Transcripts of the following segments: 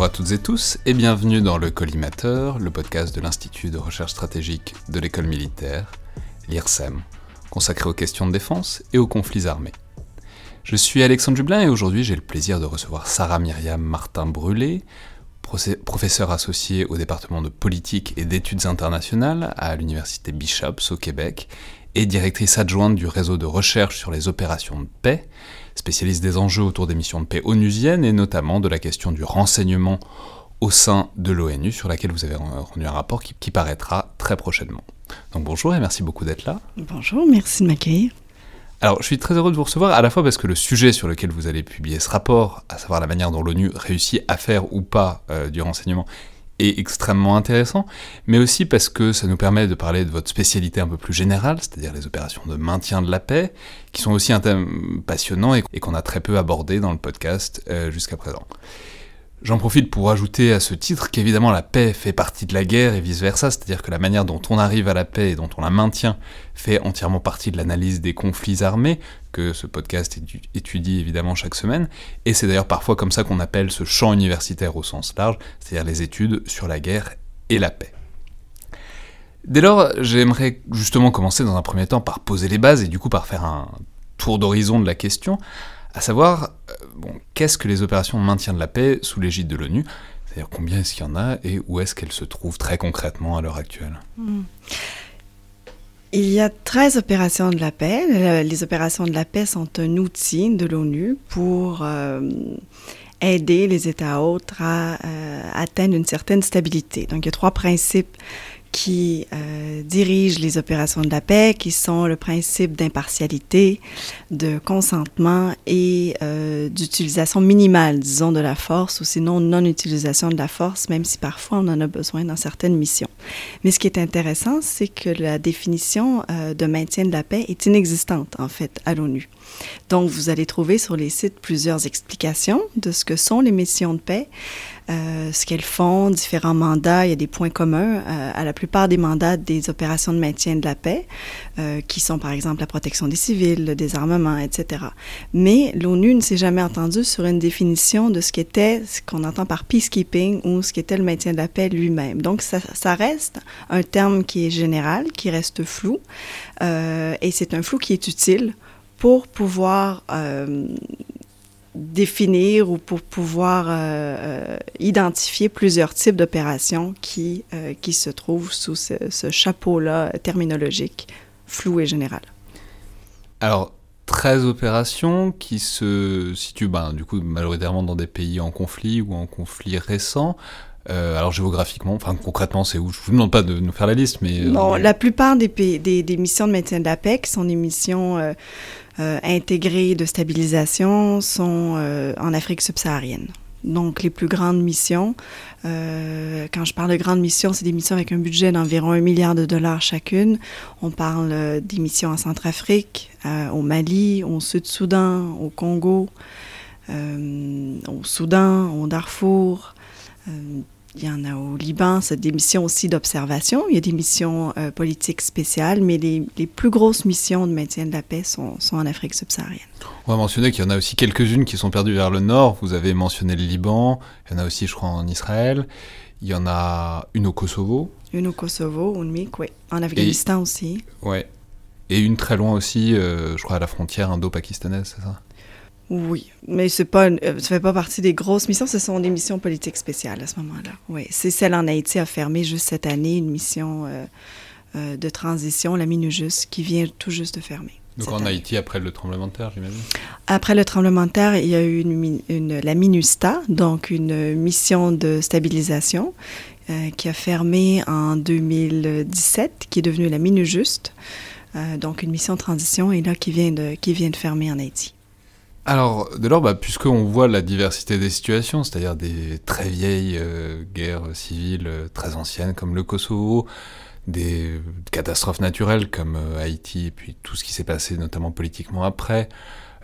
Bonjour à toutes et tous et bienvenue dans le Collimateur, le podcast de l'Institut de recherche stratégique de l'école militaire, l'IRSEM, consacré aux questions de défense et aux conflits armés. Je suis Alexandre Jublin et aujourd'hui j'ai le plaisir de recevoir Sarah Myriam Martin-Brûlé, professeure associée au département de politique et d'études internationales à l'université Bishops au Québec et directrice adjointe du réseau de recherche sur les opérations de paix, spécialiste des enjeux autour des missions de paix onusiennes et notamment de la question du renseignement au sein de l'ONU sur laquelle vous avez rendu un rapport qui, qui, paraîtra très prochainement. Donc bonjour et merci beaucoup d'être là. Bonjour, merci de m'accueillir. Alors je suis très heureux de vous recevoir à la fois parce que le sujet sur lequel vous allez publier ce rapport, à savoir la manière dont l'ONU réussit à faire ou pas euh, du renseignement, est extrêmement intéressant, mais aussi parce que ça nous permet de parler de votre spécialité un peu plus générale, c'est-à-dire les opérations de maintien de la paix, qui sont aussi un thème passionnant et, qu'on a très peu abordé dans le podcast euh, jusqu'à présent. J'en profite pour ajouter à ce titre qu'évidemment la paix fait partie de la guerre et vice-versa, c'est-à-dire que la manière dont on arrive à la paix et dont on la maintient fait entièrement partie de l'analyse des conflits armés, que ce podcast étudie évidemment chaque semaine, et c'est d'ailleurs parfois comme ça qu'on appelle ce champ universitaire au sens large, c'est-à-dire les études sur la guerre et la paix. Dès lors, j'aimerais justement commencer dans un premier temps par poser les bases et du coup par faire un tour d'horizon de la question, à savoir, euh, qu'est-ce que les opérations de maintien de la paix sous l'égide de l'ONU? C'est-à-dire combien est-ce qu'il y en a et où est-ce qu'elles se trouvent très concrètement à l'heure actuelle? Hmm. Il y a 13 opérations de la paix. Les opérations de la paix sont un outil de l'ONU pour euh, aider les États autres à euh, atteindre une certaine stabilité. Donc, il y a trois principes qui euh, dirigent les opérations de la paix, qui sont le principe d'impartialité, de consentement et euh, d'utilisation minimale, disons, de la force, ou sinon non-utilisation de la force, même si parfois on en a besoin dans certaines missions. Mais ce qui est intéressant, c'est que la définition euh, de maintien de la paix est inexistante, en fait, à l'ONU. Donc, vous allez trouver sur les sites plusieurs explications de ce que sont les missions de paix. Euh, ce qu'elles font, différents mandats. Il y a des points communs euh, à la plupart des mandats des opérations de maintien de la paix, euh, qui sont par exemple la protection des civils, le désarmement, etc. Mais l'ONU ne s'est jamais entendue sur une définition de ce qu'était, ce qu'on entend par peacekeeping ou ce qu'était le maintien de la paix lui-même. Donc ça, ça, reste un terme qui est général, qui reste flou, et c'est un flou qui est utile pour pouvoir définir ou pour pouvoir euh, euh, identifier plusieurs types d'opérations qui, euh, qui se trouvent sous ce, chapeau-là terminologique flou et général. Alors, 13 opérations qui se situent ben, du coup majoritairement dans des pays en conflit ou en conflit récent. alors géographiquement, enfin concrètement, c'est où? Je vous demande pas de nous faire la liste, mais... Non, la plupart des, des, des, missions de maintien de la paix, qui sont des missions euh, intégrées de stabilisation sont euh, en Afrique subsaharienne. Donc, les plus grandes missions, euh, quand je parle de grandes missions, c'est des missions avec un budget d'environ un milliard de dollars chacune. On parle des missions en Centrafrique, au Mali, au Sud-Soudan, au Congo, au Soudan, au Darfour, il y en a au Liban, c'est des missions aussi d'observation. Il y a des missions euh, politiques spéciales, mais les, les, plus grosses missions de maintien de la paix sont, sont en Afrique subsaharienne. On va mentionner qu'il y en a aussi quelques-unes qui sont perdues vers le nord. Vous avez mentionné le Liban, il y en a aussi, je crois, en Israël. Il y en a une au Kosovo. Une au Kosovo, une oui. En Afghanistan aussi. Ouais. Et une très loin aussi, euh, je crois, à la frontière indo-pakistanaise, c'est ça? Oui, mais c'est pas, euh, ça fait pas partie des grosses missions, ce sont des missions politiques spéciales à ce moment-là. Oui, c'est celle en Haïti a fermé juste cette année une mission euh, euh, de transition, la MINUJUS, qui vient tout juste de fermer. Donc en Haïti après le tremblement de terre, j'imagine? Après le tremblement de terre, il y a eu une, la MINUSTA, donc une mission de stabilisation qui a fermé en 2017, qui est devenue la MINUJUST, donc une mission de transition et là qui vient de qui vient de fermer en Haïti. Alors, dès lors, bah, puisqu'on voit la diversité des situations, c'est-à-dire des très vieilles euh, guerres civiles euh, très anciennes comme le Kosovo, des catastrophes naturelles comme euh, Haïti, et puis tout ce qui s'est passé notamment politiquement après,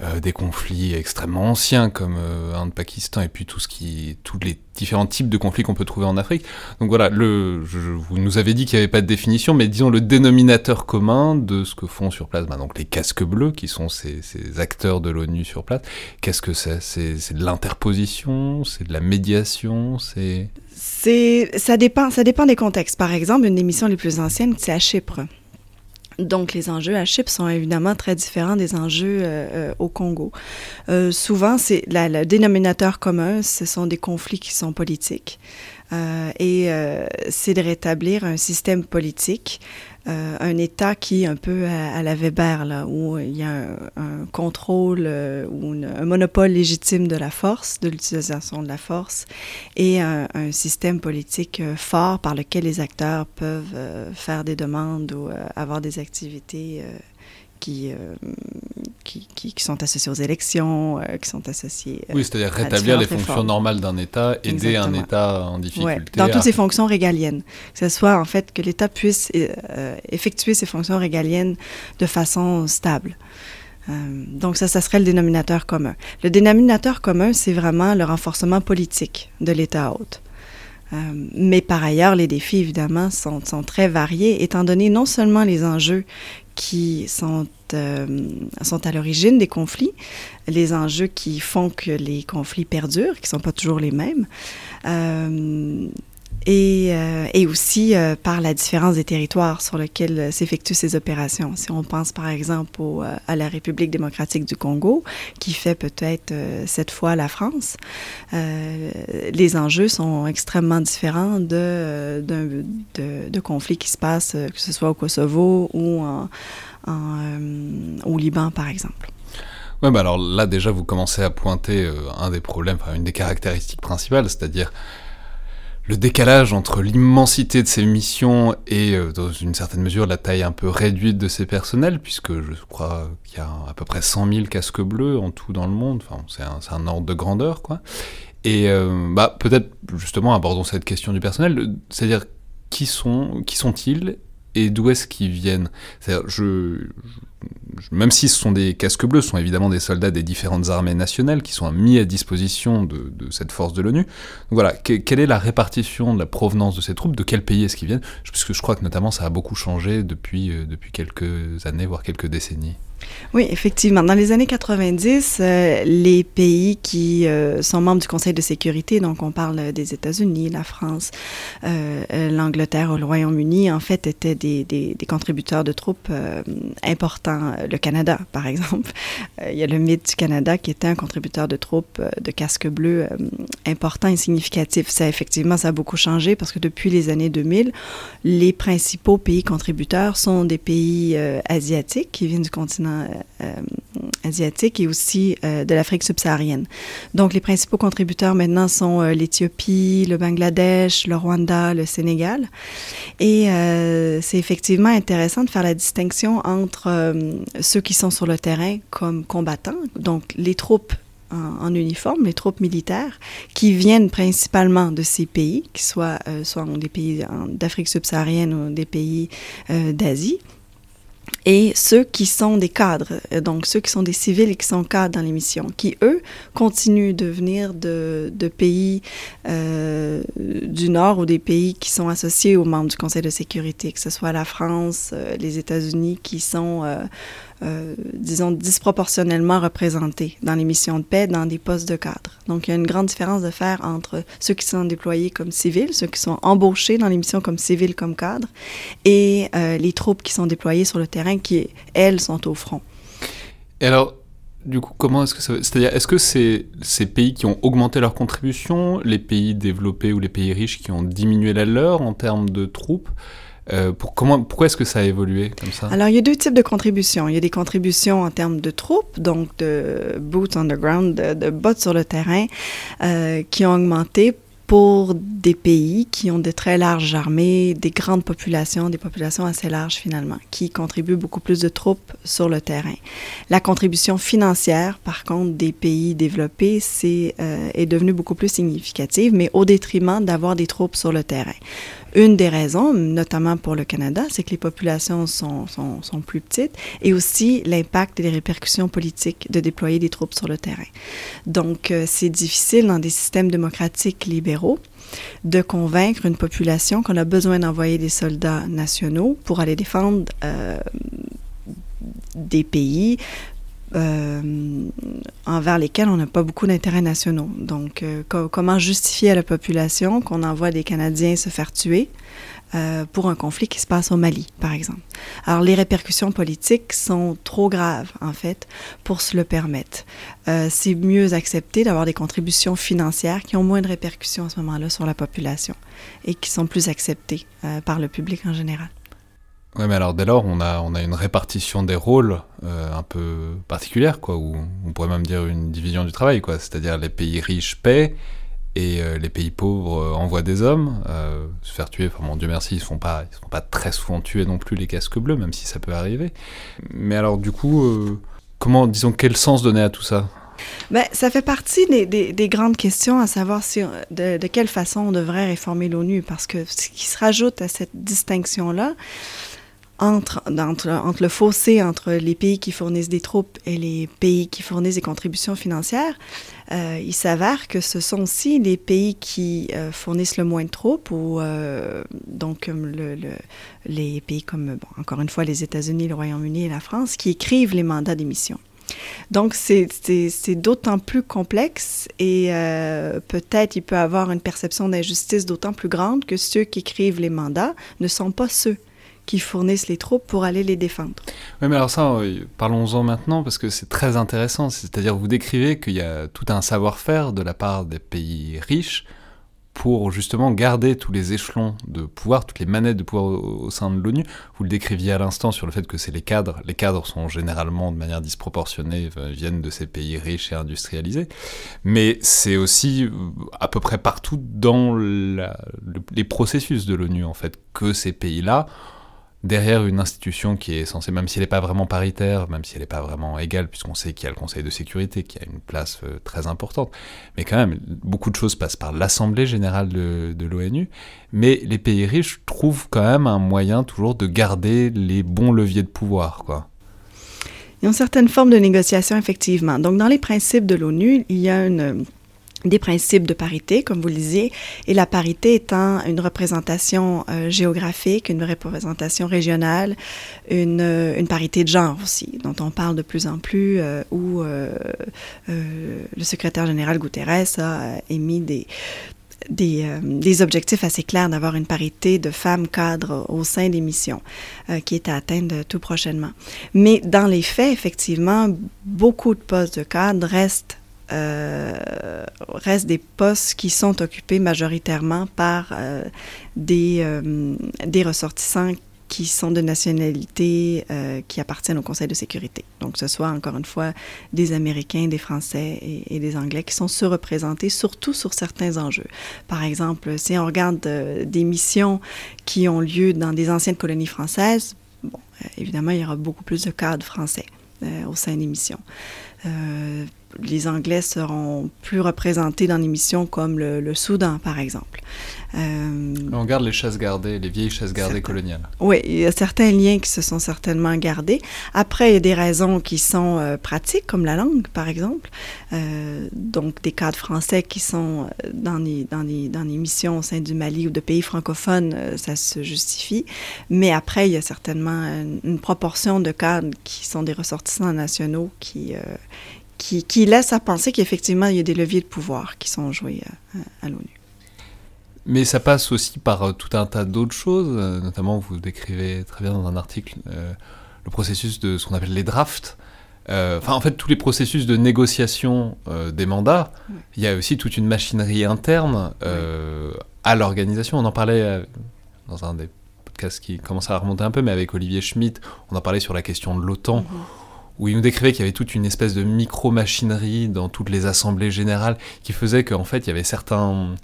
euh, des conflits extrêmement anciens comme euh, Inde-Pakistan et puis tout ce qui, tous les différents types de conflits qu'on peut trouver en Afrique. Donc voilà, le, je, vous nous avez dit qu'il n'y avait pas de définition, mais disons le dénominateur commun de ce que font sur place, bah, donc les casques bleus qui sont ces, ces acteurs de l'ONU sur place. Qu'est-ce que c'est? C'est de l'interposition, c'est de la médiation, c'est ça dépend ça dépend des contextes. Par exemple, une des missions les plus anciennes, c'est à Chypre. Donc, les enjeux à Chypre sont évidemment très différents des enjeux euh, euh, au Congo. Euh, souvent, c'est le dénominateur commun, ce sont des conflits qui sont politiques. et c'est de rétablir un système politique euh, un État qui est un peu à, la Weber, là, où il y a un, contrôle euh, ou un monopole légitime de la force, de l'utilisation de la force, et un, système politique euh, fort par lequel les acteurs peuvent faire des demandes ou avoir des activités qui, euh, qui, qui, sont associés aux élections, euh, qui sont associés. Euh, oui, c'est-à-dire rétablir les fonctions normales d'un État, aider un État en difficulté. dans toutes ses fonctions régaliennes. Que ce soit en fait que l'État puisse effectuer ses fonctions régaliennes de façon stable. donc ça, ça serait le dénominateur commun. Le dénominateur commun, c'est vraiment le renforcement politique de l'État hôte. mais par ailleurs, les défis, évidemment, sont, sont, très variés, étant donné non seulement les enjeux qui sont, euh, à l'origine des conflits, les enjeux qui font que les conflits perdurent, qui ne sont pas toujours les mêmes, euh, et, euh, et, aussi par la différence des territoires sur lesquels s'effectuent ces opérations. Si on pense par exemple à la République démocratique du Congo, qui fait peut-être cette fois la France, les enjeux sont extrêmement différents de, de, conflits qui se passent, que ce soit au Kosovo ou euh, au Liban, par exemple. Ouais, bah alors là déjà vous commencez à pointer euh, un des problèmes, enfin une des caractéristiques principales, c'est-à-dire le décalage entre l'immensité de ces missions et euh, dans une certaine mesure la taille un peu réduite de ces personnels, puisque je crois qu'il y a à peu près 100 000 casques bleus en tout dans le monde, c'est un, ordre de grandeur. Et bah peut-être justement abordons cette question du personnel, c'est-à-dire qui sont qui sont-ils et d'où est-ce qu'ils viennent? Même si ce sont des casques bleus, ce sont évidemment des soldats des différentes armées nationales qui sont mis à disposition de, cette force de l'ONU. voilà, quelle est la répartition de la provenance de ces troupes? De quel pays est-ce qu'ils viennent? Puisque je crois que notamment ça a beaucoup changé depuis, euh, depuis quelques années, voire quelques décennies. Oui, effectivement. Dans les années 90, euh, les pays qui euh, sont membres du Conseil de sécurité, donc on parle des États-Unis, la France, euh, l'Angleterre, le Royaume-Uni, en fait, étaient des, contributeurs de troupes importants. Le Canada, par exemple. il y a le mythe du Canada qui était un contributeur de troupes de casques bleus important et significatif. Ça, effectivement, ça a beaucoup changé parce que depuis les années 2000, les principaux pays contributeurs sont des pays asiatiques qui viennent du continent euh, euh, asiatique et aussi euh, de l'Afrique subsaharienne. Donc, les principaux contributeurs maintenant sont l'Éthiopie, le Bangladesh, le Rwanda, le Sénégal. Et c'est effectivement intéressant de faire la distinction entre ceux qui sont sur le terrain comme combattants, donc les troupes en, uniforme, les troupes militaires, qui viennent principalement de ces pays, qui soient, soit des pays d'Afrique subsaharienne ou des pays d'Asie, et ceux qui sont des cadres, euh, donc ceux qui sont des civils et qui sont cadres dans les missions, qui, eux, continuent de venir de, de pays euh, du Nord ou des pays qui sont associés aux membres du Conseil de sécurité, que ce soit la France, euh, les États-Unis, qui sont euh, disons, disproportionnellement représentés dans les missions de paix, dans des postes de cadre. Donc, il y a une grande différence de faire entre ceux qui sont déployés comme civils, ceux qui sont embauchés dans les missions comme civils, comme cadres, et euh, les troupes qui sont déployées sur le terrain, qui, elles, sont au front. Et alors, du coup, comment est-ce que ça... C'est-à-dire, est-ce que c'est ces pays qui ont augmenté leur contribution, les pays développés ou les pays riches qui ont diminué la leur en termes de troupes euh, pourquoi est-ce que ça a évolué comme ça? Alors, il y a deux types de contributions. Il y a des contributions en termes de troupes, donc de boots on the ground, de, de bottes sur le terrain, euh, qui ont augmenté pour des pays qui ont de très larges armées, des grandes populations, des populations assez larges finalement, qui contribuent beaucoup plus de troupes sur le terrain. La contribution financière, par contre, des pays développés, c'est euh, est devenue beaucoup plus significative, mais au détriment d'avoir des troupes sur le terrain. Une des raisons, notamment pour le Canada, c'est que les populations sont, sont, plus petites et aussi l'impact et les répercussions politiques de déployer des troupes sur le terrain. Donc, euh, c'est difficile dans des systèmes démocratiques libéraux de convaincre une population qu'on a besoin d'envoyer des soldats nationaux pour aller défendre euh, des pays envers lesquels on n'a pas beaucoup d'intérêts nationaux. Donc, euh, comment justifier à la population qu'on envoie des Canadiens se faire tuer euh, pour un conflit qui se passe au Mali, par exemple? Alors, les répercussions politiques sont trop graves, en fait, pour se le permettre. Euh, c'est mieux accepté d'avoir des contributions financières qui ont moins de répercussions à ce moment-là sur la population et qui sont plus acceptées euh, par le public en général. Oui, mais alors dès lors, on a, on a une répartition des rôles un peu particulière, quoi, ou on pourrait même dire une division du travail, quoi. C'est-à-dire les pays riches paient et euh, les pays pauvres euh, envoient des hommes euh, se faire tuer. Enfin, mon Dieu merci, ils ne sont pas, sont pas très souvent tués non plus les casques bleus, même si ça peut arriver. Mais alors, du coup, comment, disons, quel sens donner à tout ça? Ben, ça fait partie des, des, grandes questions à savoir si, de, quelle façon on devrait réformer l'ONU, parce que ce qui se rajoute à cette distinction-là, entre, le fossé entre les pays qui fournissent des troupes et les pays qui fournissent des contributions financières, euh, il s'avère que ce sont aussi les pays qui euh, fournissent le moins de troupes, ou euh, donc le, le, les pays comme, encore une fois, les États-Unis, le Royaume-Uni et la France, qui écrivent les mandats d'émission. Donc, c'est d'autant plus complexe et peut-être il peut avoir une perception d'injustice d'autant plus grande que ceux qui écrivent les mandats ne sont pas ceux qui fournissent les troupes pour aller les défendre. Oui, mais alors ça, euh, parlons-en maintenant parce que c'est très intéressant. C'est-à-dire, vous décrivez qu'il y a tout un savoir-faire de la part des pays riches pour justement garder tous les échelons de pouvoir, toutes les manettes de pouvoir au, sein de l'ONU. Vous le décriviez à l'instant sur le fait que c'est les cadres. Les cadres sont généralement de manière disproportionnée, euh, viennent de ces pays riches et industrialisés. Mais c'est aussi euh, à peu près partout dans les processus de l'ONU, en fait, que ces pays-là derrière une institution qui est censée, même si elle n'est pas vraiment paritaire, même si elle n'est pas vraiment égale, puisqu'on sait qu'il y a le Conseil de sécurité qui a une place euh, très importante, mais quand même, beaucoup de choses passent par l'Assemblée générale de, l'ONU, mais les pays riches trouvent quand même un moyen toujours de garder les bons leviers de pouvoir, quoi. Il y a une certaine forme de négociation, effectivement. Donc, dans les principes de l'ONU, il y a une des principes de parité, comme vous le disiez, et la parité étant une représentation euh, géographique, une représentation régionale, une, euh, une, parité de genre aussi, dont on parle de plus en plus, euh, où le secrétaire général Guterres a émis des, des, des, objectifs assez clairs d'avoir une parité de femmes cadres au sein des missions qui est à atteindre tout prochainement. Mais dans les faits, effectivement, beaucoup de postes de cadres restent euh, restent des postes qui sont occupés majoritairement par euh, des, euh, des ressortissants qui sont de nationalité qui appartiennent au Conseil de sécurité. Donc, ce soit encore une fois des Américains, des Français et, et des Anglais qui sont surreprésentés, surtout sur certains enjeux. Par exemple, si on regarde des missions qui ont lieu dans des anciennes colonies françaises, bon, évidemment, il y aura beaucoup plus de cadres français au sein des missions les Anglais seront plus représentés dans des missions comme le, Soudan, par exemple. Euh, on garde les chasses gardées, les vieilles chasses gardées coloniales. Oui, il y a certains liens qui se sont certainement gardés. Après, il y a des raisons qui sont euh, pratiques, comme la langue, par exemple. Euh, donc, des cadres français qui sont dans les, dans, les, dans les missions au sein du Mali ou de pays francophones, ça se justifie. Mais après, il y a certainement une, une proportion de cadres qui sont des ressortissants nationaux qui qui, laisse à penser qu'effectivement, il y a des leviers de pouvoir qui sont joués euh, à, l'ONU. Mais ça passe aussi par euh, tout un tas d'autres choses, euh, notamment vous décrivez très bien dans un article le processus de ce qu'on appelle les drafts. Enfin, en fait, tous les processus de négociation des mandats, il y a aussi toute une machinerie interne à l'organisation. On en parlait dans un des podcasts qui commence à remonter un peu, mais avec Olivier Schmitt, on en parlait sur la question de l'OTAN. Mhm où il nous décrivait qu'il y avait toute une espèce de micro-machinerie dans toutes les assemblées générales qui faisait qu'en fait, il y avait certains...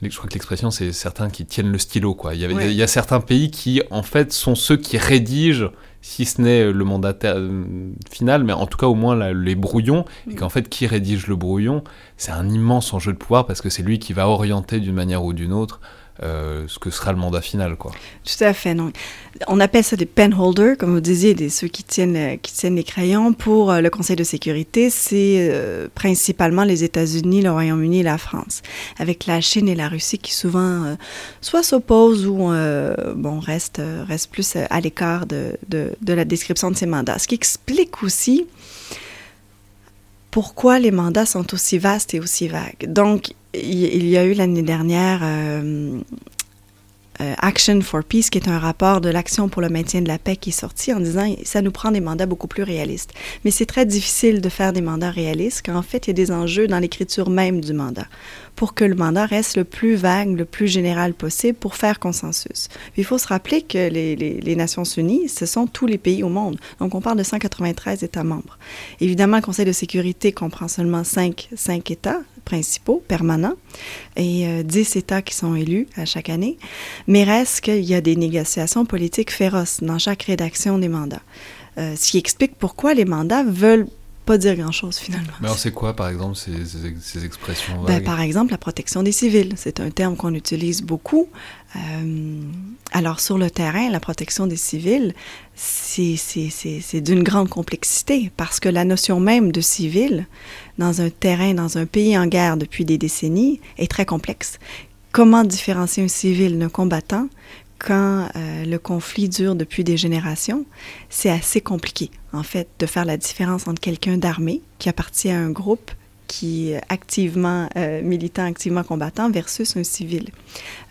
Je crois que l'expression, c'est certains qui tiennent le stylo. Quoi. Il, y avait, il y a certains pays qui, en fait, sont ceux qui rédigent, si ce n'est le mandataire euh, final, mais en tout cas au moins les brouillons, et qu'en fait, qui rédige le brouillon, c'est un immense enjeu de pouvoir parce que c'est lui qui va orienter d'une manière ou d'une autre euh, ce que sera le mandat final, quoi. Tout à fait, non. On appelle ça des penholders, comme vous disiez, ceux qui tiennent, euh, qui tiennent les crayons. Pour euh, le Conseil de sécurité, c'est principalement les États-Unis, le Royaume-Uni et la France, avec la Chine et la Russie qui souvent soit s'opposent ou bon, restent, restent plus à l'écart de, de, de la description de ces mandats. Ce qui explique aussi pourquoi les mandats sont aussi vastes et aussi vagues. Donc, il y a eu l'année dernière euh, euh, Action for Peace, qui est un rapport de l'Action pour le maintien de la paix qui est sorti en disant ça nous prend des mandats beaucoup plus réalistes. Mais c'est très difficile de faire des mandats réalistes quand en fait il y a des enjeux dans l'écriture même du mandat pour que le mandat reste le plus vague, le plus général possible pour faire consensus. il faut se rappeler que les, Nations Unies, ce sont tous les pays au monde. Donc, on parle de 193 États membres. Évidemment, le Conseil de sécurité comprend seulement 5, 5 États principaux, permanents, et 10 euh, États qui sont élus à chaque année. Mais reste qu'il y a des négociations politiques féroces dans chaque rédaction des mandats. Euh, ce qui explique pourquoi les mandats veulent pas dire grand-chose finalement. Mais alors c'est quoi par exemple ces, ces, expressions ben, Par exemple la protection des civils, c'est un terme qu'on utilise beaucoup. Euh, alors sur le terrain, la protection des civils, c'est d'une grande complexité parce que la notion même de civil dans un terrain, dans un pays en guerre depuis des décennies est très complexe. Comment différencier un civil d'un combattant quand euh, le conflit dure depuis des générations, c'est assez compliqué, en fait, de faire la différence entre quelqu'un d'armé qui appartient à un groupe qui est activement euh, militant, activement combattant, versus un civil.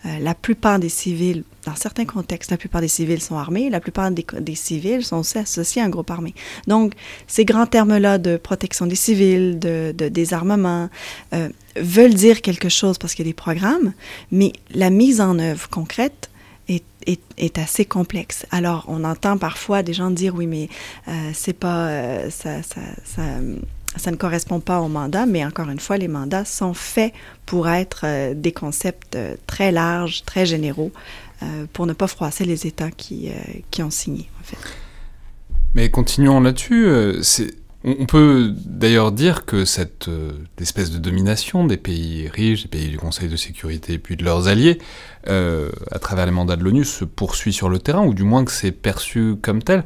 Euh, la plupart des civils, dans certains contextes, la plupart des civils sont armés, la plupart des, civils sont aussi associés à un groupe armé. Donc, ces grands termes-là de protection des civils, de, de désarmement, veulent dire quelque chose parce qu'il y a des programmes, mais la mise en œuvre concrète, est, assez complexe. Alors, on entend parfois des gens dire oui, mais euh, c'est pas euh, ça, ça, ne correspond pas au mandat, mais encore une fois, les mandats sont faits pour être euh, des concepts très larges, très généraux, pour ne pas froisser les États qui, qui ont signé. En fait. Mais continuons là-dessus. On peut d'ailleurs dire que cette euh, espèce de domination des pays riches, des pays du Conseil de sécurité puis de leurs alliés, euh, à travers les mandats de l'ONU, se poursuit sur le terrain, ou du moins que c'est perçu comme tel.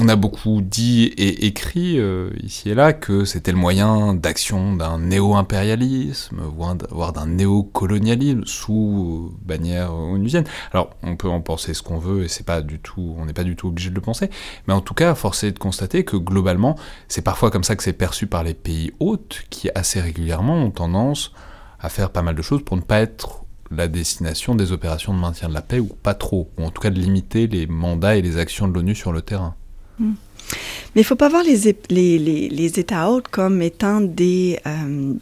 On a beaucoup dit et écrit euh, ici et là que c'était le moyen d'action d'un néo-impérialisme, voire d'un néo-colonialisme sous bannière onusienne. Alors, on peut en penser ce qu'on veut et c'est pas du tout, on n'est pas du tout obligé de le penser, mais en tout cas, force est de constater que globalement, c'est parfois comme ça que c'est perçu par les pays hôtes qui assez régulièrement ont tendance à faire pas mal de choses pour ne pas être la destination des opérations de maintien de la paix, ou pas trop, ou en tout cas de limiter les mandats et les actions de l'ONU sur le terrain. Hmm. Mais il ne faut pas voir les, États hôtes comme étant des, euh,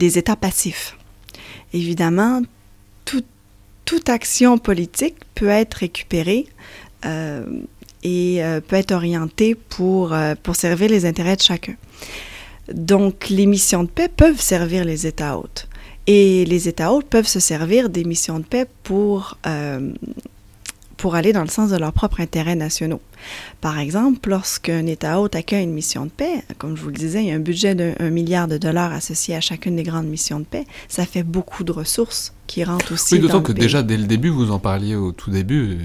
États passifs. Évidemment, toute action politique peut être récupérée euh, et euh, peut être orientée pour, pour servir les intérêts de chacun. Donc, les missions de paix peuvent servir les États hôtes. Et les États hôtes peuvent se servir des missions de paix pour pour aller dans le sens de leurs propres intérêts nationaux. Par exemple, lorsqu'un État hôte accueille une mission de paix, comme je vous le disais, il y a un budget d'un milliard de dollars associé à chacune des grandes missions de paix, ça fait beaucoup de ressources qui rentrent aussi. Oui, d'autant que déjà dès le début, vous en parliez au tout début, euh,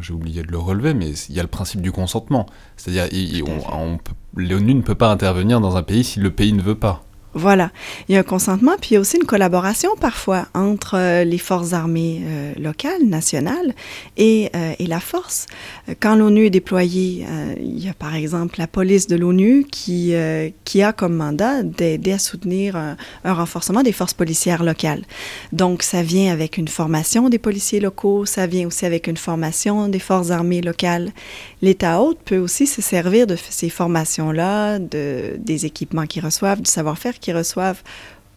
j'ai oublié de le relever, mais il y a le principe du consentement. C'est-à-dire, l'ONU ne peut pas intervenir dans un pays si le pays ne veut pas. Voilà. Il y a un consentement, puis il y a aussi une collaboration parfois entre euh, les forces armées euh, locales, nationales, et, euh, et la force. Quand l'ONU est déployée, il y a par exemple la police de l'ONU qui, qui a comme mandat d'aider à soutenir un, un, renforcement des forces policières locales. Donc, ça vient avec une formation des policiers locaux, ça vient aussi avec une formation des forces armées locales. L'État hôte peut aussi se servir de ces formations-là, de, des équipements qu'ils reçoivent, du savoir-faire qu'ils reçoivent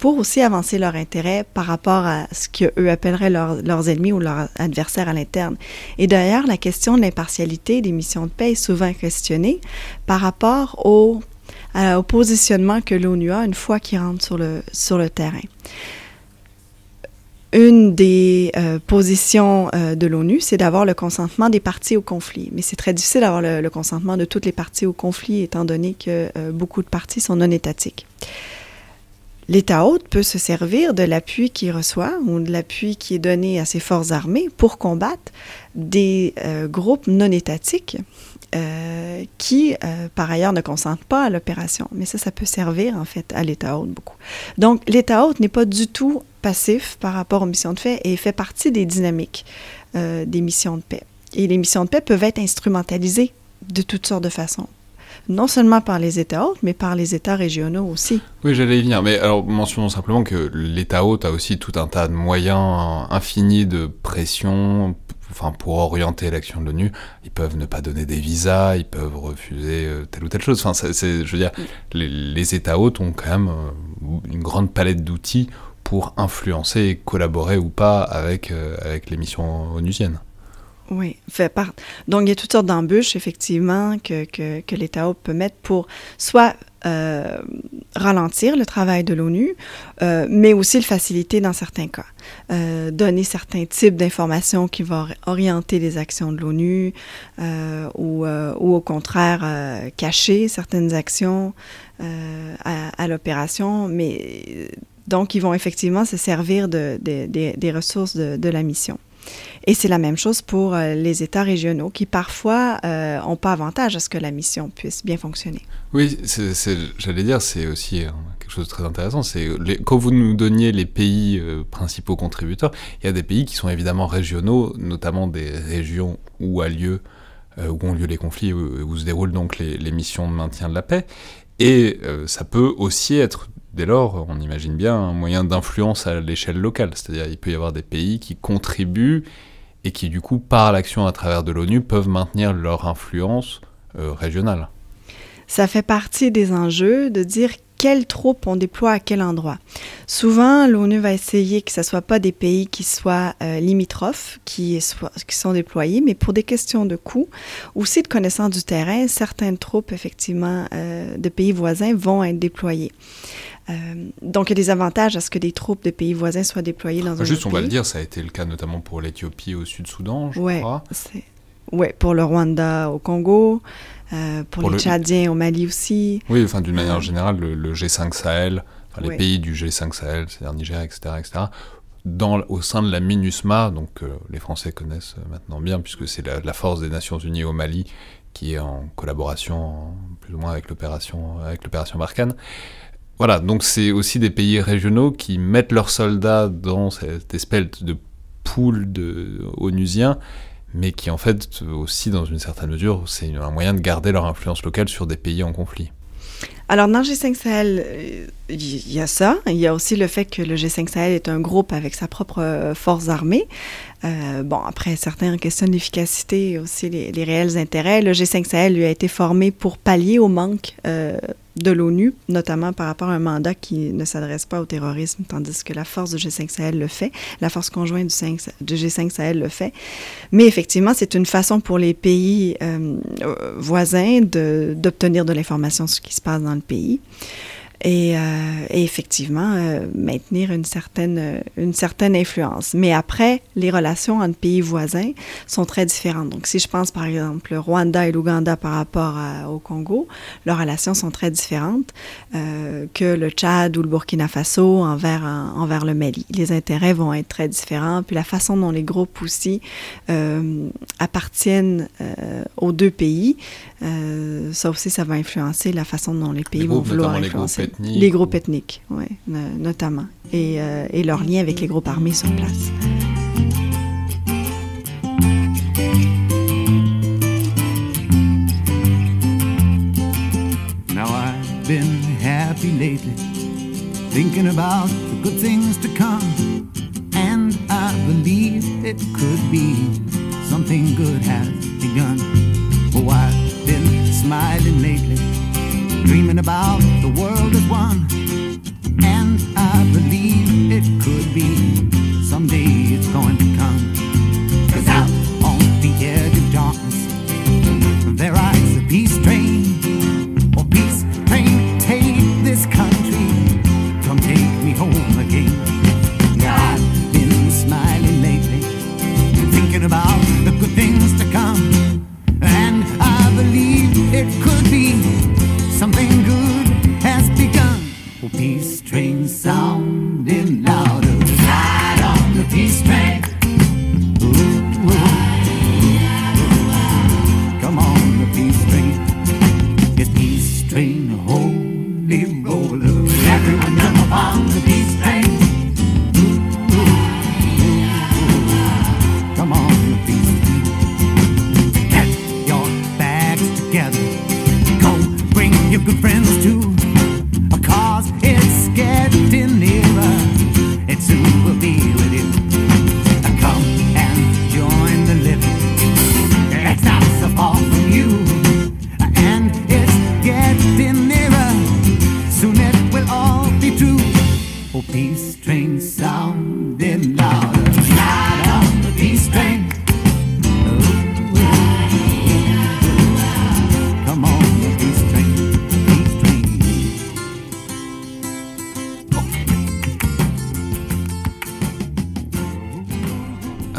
pour aussi avancer leur intérêt par rapport à ce qu'eux appelleraient leurs ennemis ou leurs adversaires à l'interne. Et d'ailleurs, la question de l'impartialité des missions de paix est souvent questionnée par rapport au, au positionnement que l'ONU a une fois qu'il rentre sur le, sur le terrain. Une des euh, positions euh, de l'ONU, c'est d'avoir le consentement des parties au conflit. Mais c'est très difficile d'avoir le, consentement de toutes les parties au conflit, étant donné que euh, beaucoup de parties sont non étatiques. L'État hôte peut se servir de l'appui qu'il reçoit ou de l'appui qui est donné à ses forces armées pour combattre des groupes non étatiques qui, par ailleurs, ne consentent pas à l'opération. Mais ça, ça peut servir, en fait, à l'État hôte beaucoup. Donc, l'État hôte n'est pas du tout passif par rapport aux missions de paix et fait partie des dynamiques des missions de paix. Et les missions de paix peuvent être instrumentalisées de toutes sortes de façons non seulement par les États hôtes, mais par les États régionaux aussi. Oui, j'allais y venir. Mais alors, mentionnons simplement que l'État hôte a aussi tout un tas de moyens infinis de pression enfin, pour orienter l'action de l'ONU. Ils peuvent ne pas donner des visas, ils peuvent refuser euh, telle ou telle chose. Enfin, c'est, je veux dire, les, États hôtes ont quand même euh, une grande palette d'outils pour influencer et collaborer ou pas avec, euh, avec les missions onusiennes. Oui, fait part. Donc, il y a toutes sortes d'embûches, effectivement, que, que, que l'État peut mettre pour soit euh, ralentir le travail de l'ONU, euh, mais aussi le faciliter dans certains cas. Donner certains types d'informations qui vont orienter les actions de l'ONU ou, ou, au contraire cacher certaines actions à, à l'opération, mais donc ils vont effectivement se servir de, de, de, des ressources de la mission. Et c'est la même chose pour euh, les États régionaux qui parfois euh, pas avantage à ce que la mission puisse bien fonctionner. Oui, j'allais dire, c'est aussi euh, quelque chose de très intéressant. C'est quand vous nous donniez les pays principaux contributeurs, il y a des pays qui sont évidemment régionaux, notamment des régions où a lieu où ont lieu les conflits, où, se déroulent donc les, missions de maintien de la paix. Et ça peut aussi être dès lors, on imagine bien un moyen d'influence à l'échelle locale. C'est-à-dire il peut y avoir des pays qui contribuent et qui, du coup, par l'action à travers de l'ONU, peuvent maintenir leur influence euh, régionale. Ça fait partie des enjeux de dire quelles troupes on déploie à quel endroit. Souvent, l'ONU va essayer que ce ne soit pas des pays qui soient euh, limitrophes, qui, sont déployés, mais pour des questions de coût, aussi de connaissance du terrain, certaines troupes, effectivement, euh, de pays voisins vont être déployées. Euh, donc, il y a des avantages à ce que des troupes de pays voisins soient déployées dans un Juste, on va le dire, ça a été le cas notamment pour l'Éthiopie au Sud-Soudan, je ouais, crois. Oui, pour le Rwanda au Congo, euh, pour, les Tchadiens au Mali aussi. Oui, enfin, d'une manière euh, générale, le, G5 Sahel, les pays du G5 Sahel, c'est-à-dire Niger, etc., etc., dans, au sein de la MINUSMA, donc les Français connaissent maintenant bien, puisque c'est la, la, force des Nations Unies au Mali qui est en collaboration plus ou moins avec l'opération avec l'opération Barkhane. Voilà, donc c'est aussi des pays régionaux qui mettent leurs soldats dans cette espèce de pool de onusiens, mais qui en fait aussi, dans une certaine mesure, c'est un moyen de garder leur influence locale sur des pays en conflit. Alors, dans le G5 Sahel, il euh, y a ça. Il y a aussi le fait que le G5 Sahel est un groupe avec sa propre euh, force armée. Euh, bon, après, certains questionnent l'efficacité et aussi les, réels intérêts. Le G5 Sahel lui a été formé pour pallier au manque de l'ONU, notamment par rapport à un mandat qui ne s'adresse pas au terrorisme, tandis que la force du G5 Sahel le fait, la force conjointe du, 5, du G5 Sahel le fait. Mais effectivement, c'est une façon pour les pays euh, voisins d'obtenir de, de l'information sur ce qui se passe dans le pays et, euh, et effectivement euh, maintenir une certaine, euh, une certaine influence. Mais après, les relations entre pays voisins sont très différentes. Donc, si je pense par exemple le Rwanda et l'Ouganda par rapport au Congo, leurs relations sont très différentes que le Tchad ou le Burkina Faso envers, envers le Mali. Les intérêts vont être très différents, puis la façon dont les groupes aussi appartiennent aux deux pays, ça aussi, ça va influencer la façon dont les pays vont vouloir influencer les groupes ethniques, oui, notamment. Et, euh, et leur lien avec les groupes armés sur place. Now I've been happy lately, thinking about the good things to come. And I believe it could be something good has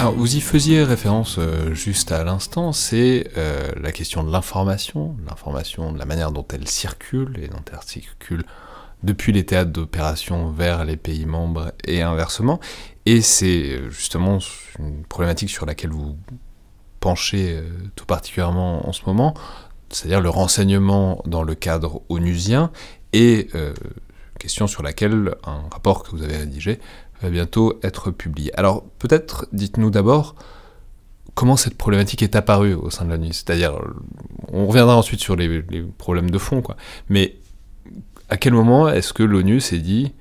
Alors, vous y faisiez référence euh, juste à l'instant, c'est euh, la question de l'information, l'information, de la manière dont elle circule et dont elle circule depuis les théâtres d'opération vers les pays membres et inversement. Et c'est euh, justement une problématique sur laquelle vous penchez tout particulièrement en ce moment, c'est-à-dire le renseignement dans le cadre onusien et question sur laquelle un rapport que vous avez rédigé bientôt être publié. Alors peut-être dites-nous d'abord comment cette problématique est apparue au sein de l'ONU. C'est-à-dire, on reviendra ensuite sur les, problèmes de fond, quoi. Mais à quel moment est-ce que l'ONU s'est dit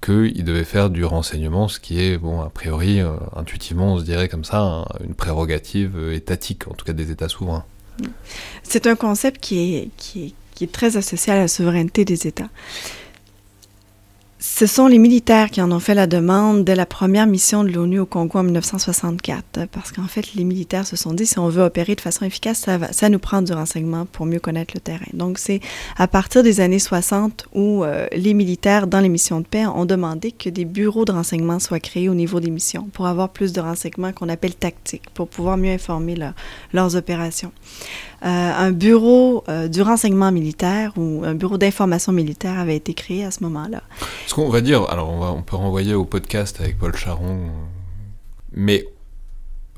qu'il devait faire du renseignement, ce qui est, bon, a priori, euh, intuitivement, on se dirait comme ça, une prérogative euh, étatique, en tout cas des États souverains? C'est un concept qui est, qui est très associé à la souveraineté des États. Ce sont les militaires qui en ont fait la demande dès la première mission de l'ONU au Congo en 1964, parce qu'en fait, les militaires se sont dit, si on veut opérer de façon efficace, ça, va, ça nous prend du renseignement pour mieux connaître le terrain. Donc, c'est à partir des années 60 où euh, les militaires, dans les missions de paix, ont demandé que des bureaux de renseignement soient créés au niveau des missions pour avoir plus de renseignements qu'on appelle tactiques, pour pouvoir mieux informer leurs opérations. Euh, un bureau euh, du renseignement militaire ou un bureau d'information militaire avait été créé à ce moment-là. Ce qu'on va dire, alors on, peut renvoyer au podcast avec Paul Charon, mais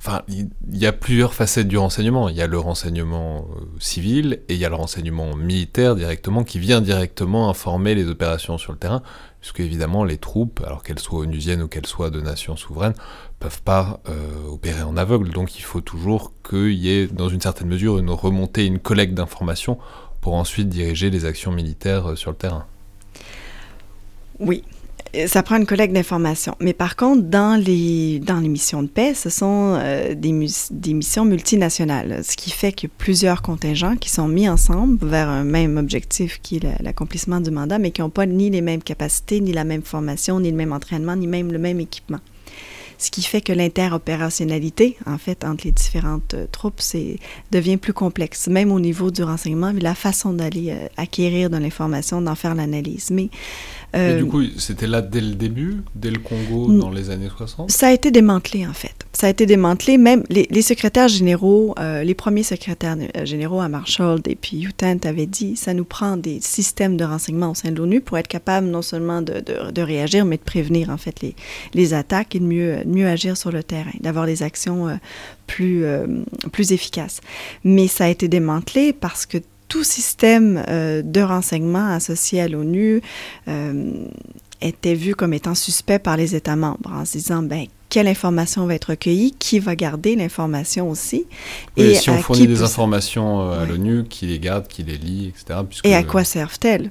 Enfin, il y a plusieurs facettes du renseignement. Il y a le renseignement euh, civil et il y a le renseignement militaire directement qui vient directement informer les opérations sur le terrain, puisque évidemment les troupes, alors qu'elles soient onusiennes ou qu'elles soient de nations souveraines, peuvent pas euh, opérer en aveugle. Donc il faut toujours qu'il y ait, dans une certaine mesure, une remontée, une collecte d'informations pour ensuite diriger les actions militaires euh, sur le terrain. Oui, ça prend une collecte d'informations. Mais par contre, dans les, dans les missions de paix, ce sont euh, des, missions multinationales, ce qui fait que plusieurs contingents qui sont mis ensemble vers un même objectif qui est l'accomplissement du mandat, mais qui n'ont pas ni les mêmes capacités, ni la même formation, ni le même entraînement, ni même le même équipement. Ce qui fait que l'interopérationnalité, en fait, entre les différentes euh, troupes, devient plus complexe, même au niveau du renseignement, la façon d'aller euh, acquérir de l'information, d'en faire l'analyse. Mais et du euh, coup, c'était là dès le début, dès le Congo, dans les années 60 Ça a été démantelé, en fait. Ça a été démantelé. Même les, secrétaires généraux, euh, les premiers secrétaires euh, généraux à Marshall et puis Utent avaient dit ça nous prend des systèmes de renseignement au sein de l'ONU pour être capable non seulement de, de, réagir, mais de prévenir, en fait, les, les attaques et de mieux, mieux agir sur le terrain, d'avoir des actions plus, plus efficaces. Mais ça a été démantelé parce que tout système euh, de renseignement associé à l'ONU euh, était vu comme étant suspect par les États membres en se disant, ben, quelle information va être recueillie, qui va garder l'information aussi. et si on fournit des informations euh, à l'ONU, qui les garde, qui les lit, etc. Et à quoi servent-elles?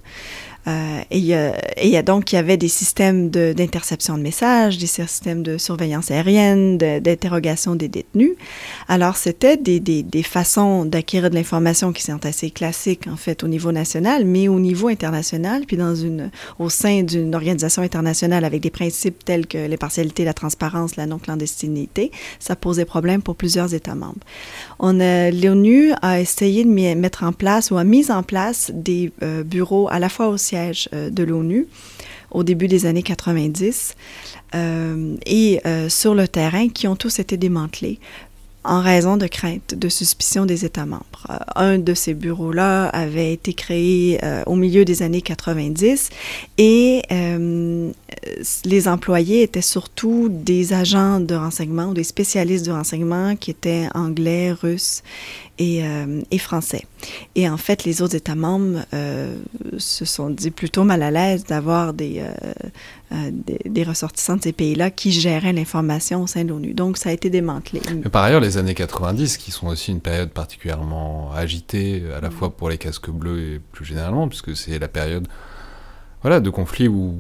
Euh, et, il y a donc, il y avait des systèmes d'interception de, messages, des systèmes de surveillance aérienne, d'interrogation des détenus. Alors, c'était des, des, façons d'acquérir de l'information qui sont assez classiques, en fait, au niveau national, mais au niveau international, puis dans une, au sein d'une organisation internationale avec des principes tels que l'impartialité, la transparence, la non-clandestinité, ça posait problème pour plusieurs États membres. L'ONU a essayé de mettre en place ou a mis en place des euh, bureaux à la fois au euh, de l'ONU au début des années 90 euh, et sur le terrain qui ont tous été démantelés en raison de craintes, de suspicion des États membres. Euh, un de ces bureaux-là avait été créé euh, au milieu des années 90 et euh, les employés étaient surtout des agents de renseignement ou des spécialistes de renseignement qui étaient anglais, russes et, et, français. Et en fait, les autres États membres se sont dit plutôt mal à l'aise d'avoir des, des, des, ressortissants de ces pays-là qui géraient l'information au sein de l'ONU. Donc, ça a été démantelé. Mais par ailleurs, les années 90, qui sont aussi une période particulièrement agitée, à la mm. fois pour les casques bleus et plus généralement, puisque c'est la période voilà, de conflits où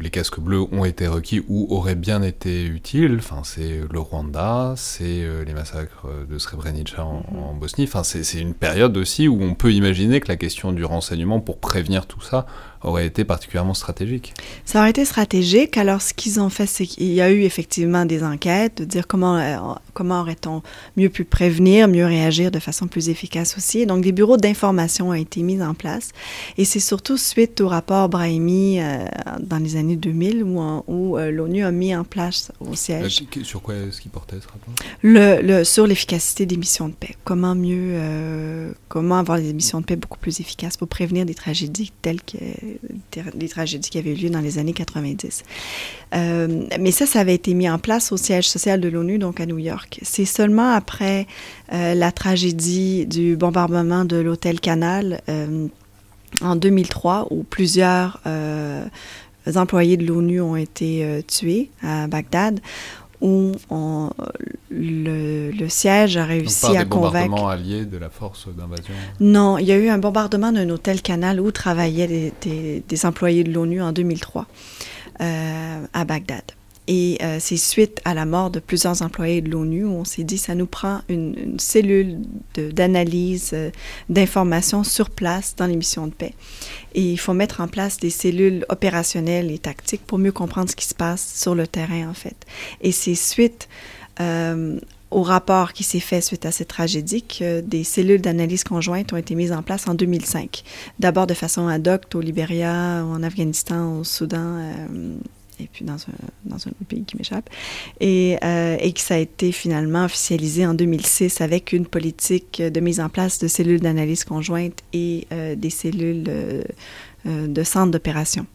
les casques bleus ont été requis ou auraient bien été utiles. Enfin, c'est le Rwanda, c'est euh, les massacres de Srebrenica en, en Bosnie. Enfin, c'est une période aussi où on peut imaginer que la question du renseignement pour prévenir tout ça aurait été particulièrement stratégique. Ça aurait été stratégique. Alors, ce qu'ils ont fait, c'est qu'il y a eu effectivement des enquêtes, de dire comment, euh, comment aurait-on mieux pu prévenir, mieux réagir de façon plus efficace aussi. Donc, des bureaux d'information ont été mis en place. Et c'est surtout suite au rapport Brahimi euh, dans les années 2000 où, où euh, l'ONU a mis en place au siège. sur quoi est-ce qu'il portait ce rapport? Le, le, Sur l'efficacité des missions de paix. Comment mieux, comment avoir des missions de paix beaucoup plus efficaces pour prévenir des tragédies telles que des tragédies qui avaient eu lieu dans les années 90. Euh, mais ça, ça avait été mis en place au siège social de l'ONU, donc à New York. C'est seulement après euh, la tragédie du bombardement de l'hôtel Canal euh, en 2003, où plusieurs employés de l'ONU ont été tués à Bagdad, où on, le, le, siège a réussi Donc, à convaincre. alliés de la force d'invasion Non, il y a eu un bombardement d'un hôtel Canal où travaillaient des, des, des employés de l'ONU en 2003 euh, à Bagdad. Et euh, c'est suite à la mort de plusieurs employés de l'ONU où on s'est dit ça nous prend une, cellule d'analyse euh, d'informations sur place dans les missions de paix. Et il faut mettre en place des cellules opérationnelles et tactiques pour mieux comprendre ce qui se passe sur le terrain en fait. Et c'est suite euh, au rapport qui s'est fait suite à cette tragédie que des cellules d'analyse conjointe ont été mises en place en 2005. D'abord de façon ad hoc au Libéria, en Afghanistan, au Soudan, et puis dans un, pays qui m'échappe, et, euh, et que ça a été finalement officialisé en 2006 avec une politique de mise en place de cellules d'analyse conjointe et euh, des cellules euh, de centre d'opération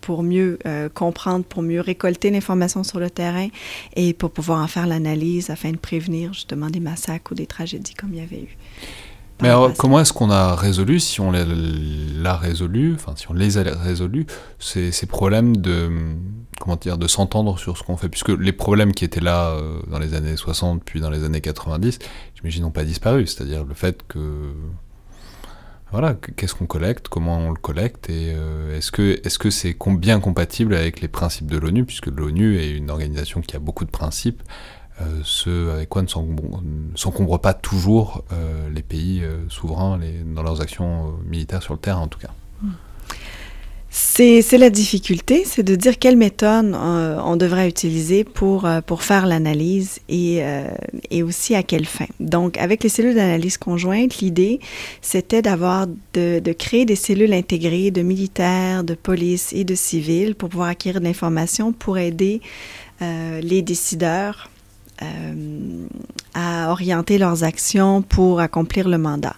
pour mieux comprendre, pour mieux récolter l'information sur le terrain et pour pouvoir en faire l'analyse afin de prévenir justement des massacres ou des tragédies comme il y avait eu. Mais alors, comment est-ce qu'on a résolu, si on l'a résolu, enfin si on les a résolus, ces, ces problèmes de comment dire, de s'entendre sur ce qu'on fait, puisque les problèmes qui étaient là euh, dans les années 60 puis dans les années 90, j'imagine, n'ont pas disparu. C'est-à-dire le fait que voilà, qu'est-ce qu'on collecte, comment on le collecte, et euh, est-ce que est-ce que c'est com bien compatible avec les principes de l'ONU, puisque l'ONU est une organisation qui a beaucoup de principes, ce avec quoi ne s'encombrent pas toujours euh, les pays euh, souverains dans leurs actions euh, militaires sur le terrain en tout cas. C'est la difficulté, c'est de dire quelle méthode euh, on devrait utiliser pour, euh, pour faire l'analyse et, euh, et aussi à quelle fin. Donc, avec les cellules d'analyse conjointe, l'idée, c'était d'avoir, de, de, créer des cellules intégrées de militaires, de police et de civils pour pouvoir acquérir de l'information pour aider euh, les décideurs euh, à orienter leurs actions pour accomplir le mandat.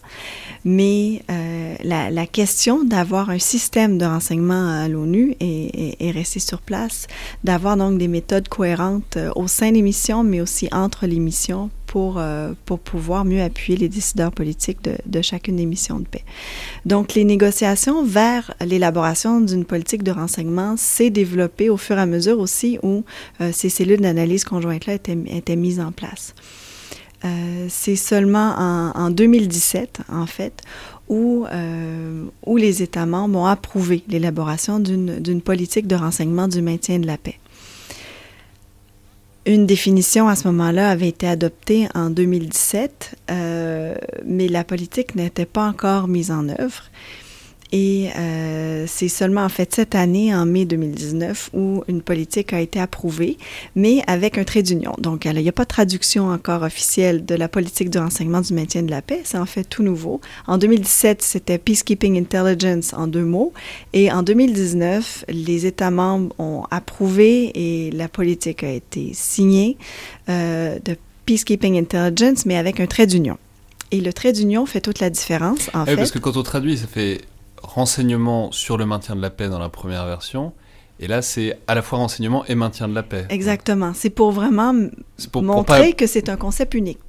Mais euh, la, la, question d'avoir un système de renseignement à l'ONU est, est, est, restée sur place, d'avoir donc des méthodes cohérentes euh, au sein des missions, mais aussi entre les missions pour, euh, pour pouvoir mieux appuyer les décideurs politiques de, de chacune des missions de paix. Donc, les négociations vers l'élaboration d'une politique de renseignement s'est développée au fur et à mesure aussi où euh, ces cellules d'analyse conjointe-là étaient, étaient mises en place. Euh, c'est seulement en, en, 2017, en fait, où, euh, où les États membres ont approuvé l'élaboration d'une politique de renseignement du maintien de la paix. Une définition à ce moment-là avait été adoptée en 2017, euh, mais la politique n'était pas encore mise en œuvre. Et euh, c'est seulement en fait cette année, en mai 2019, où une politique a été approuvée, mais avec un trait d'union. Donc, il n'y a pas de traduction encore officielle de la politique de renseignement du maintien de la paix. C'est en fait tout nouveau. En 2017, c'était Peacekeeping Intelligence en deux mots. Et en 2019, les États membres ont approuvé et la politique a été signée euh, de Peacekeeping Intelligence, mais avec un trait d'union. Et le trait d'union fait toute la différence, en oui, fait. Parce que quand on traduit, ça fait renseignement sur le maintien de la paix dans la première version. Et là, c'est à la fois renseignement et maintien de la paix. Exactement. C'est pour vraiment pour, montrer pour pas... que c'est un concept unique.